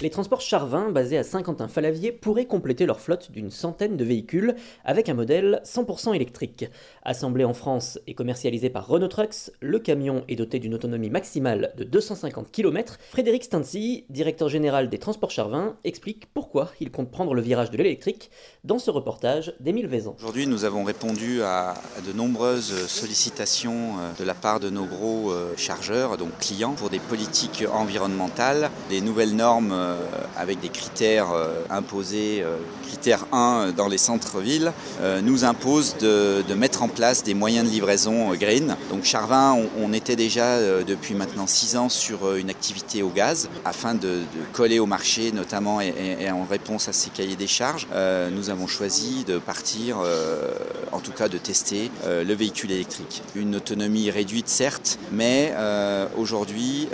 Les transports Charvin, basés à Saint-Quentin-Falavier, pourraient compléter leur flotte d'une centaine de véhicules avec un modèle 100% électrique. Assemblé en France et commercialisé par Renault Trucks, le camion est doté d'une autonomie maximale de 250 km. Frédéric Stancy, directeur général des transports Charvin, explique pourquoi il compte prendre le virage de l'électrique dans ce reportage d'Émile Vaison. Aujourd'hui, nous avons répondu à de nombreuses sollicitations euh, de la part de nos gros euh, chargeurs, donc clients, pour des politiques environnementales, des nouvelles normes euh, avec des critères imposés, critère 1 dans les centres-villes, nous impose de, mettre en place des moyens de livraison green. Donc Charvin, on, on était déjà depuis maintenant 6 ans sur une activité au gaz afin de, coller au marché, notamment et, et, en réponse à ces cahiers des charges. nous avons choisi de partir, euh, en tout cas de tester euh, le véhicule électrique. Une autonomie réduite certes, mais euh, aujourd'hui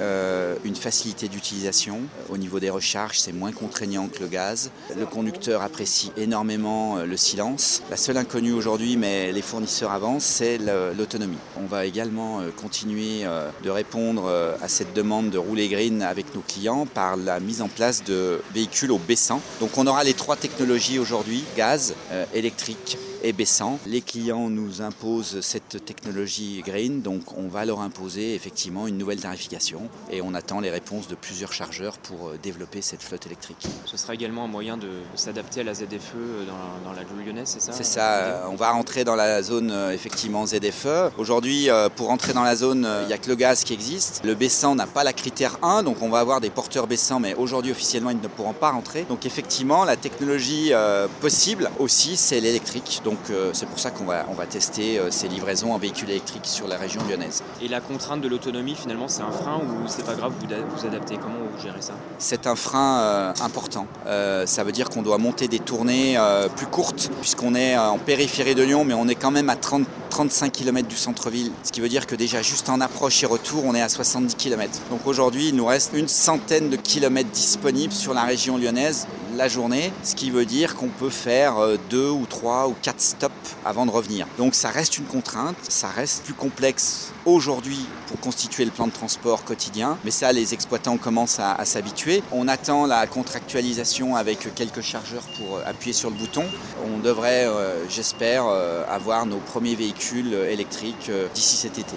une facilité d'utilisation. Au niveau des recharges, c'est moins contraignant que le gaz. Le conducteur apprécie énormément le silence. La seule inconnue aujourd'hui, mais les fournisseurs avancent, c'est l'autonomie. On va également continuer de répondre à cette demande de rouler green avec nos clients par la mise en place de véhicules au baissant. Donc on aura les trois technologies aujourd'hui, gaz, euh, électrique et baissant. Les clients nous imposent cette technologie green, donc on va leur imposer effectivement une nouvelle tarification et on attend les réponses de plusieurs chargeurs pour euh, développer cette flotte électrique. Ce sera également un moyen de s'adapter à la ZFE dans, dans la Joule lyonnaise, c'est ça C'est ça, on va rentrer dans la zone euh, effectivement ZFE. Aujourd'hui, pour rentrer dans la zone, il n'y a que le gaz qui existe. Le baissant n'a pas la critère 1, donc on va avoir des porteurs baissants, mais aujourd'hui officiellement ils ne pourront pas rentrer. Donc effectivement, la technologie possible aussi, c'est l'électrique. Donc euh, c'est pour ça qu'on va, on va tester euh, ces livraisons en véhicules électriques sur la région lyonnaise. Et la contrainte de l'autonomie, finalement, c'est un frein ou c'est pas grave, vous vous adaptez? Comment vous gérez ça? C'est un frein euh, important. ça veut dire qu'on doit monter des tournées plus courtes, puisqu'on est en périphérie de Lyon, mais on est quand même à 30, 35 km du centre-ville. Ce qui veut dire que déjà, juste en approche et retour, on est à 70 km. Donc aujourd'hui, il nous reste une centaine de kilomètres disponibles sur la région lyonnaise journée, ce qui veut dire qu'on peut faire deux ou trois ou quatre stops avant de revenir. Donc ça reste une contrainte, ça reste plus complexe aujourd'hui pour constituer le plan de transport quotidien, mais ça les exploitants commencent à, s'habituer. On attend la contractualisation avec quelques chargeurs pour appuyer sur le bouton. On devrait, euh, j'espère, euh, avoir nos premiers véhicules électriques euh, d'ici cet été.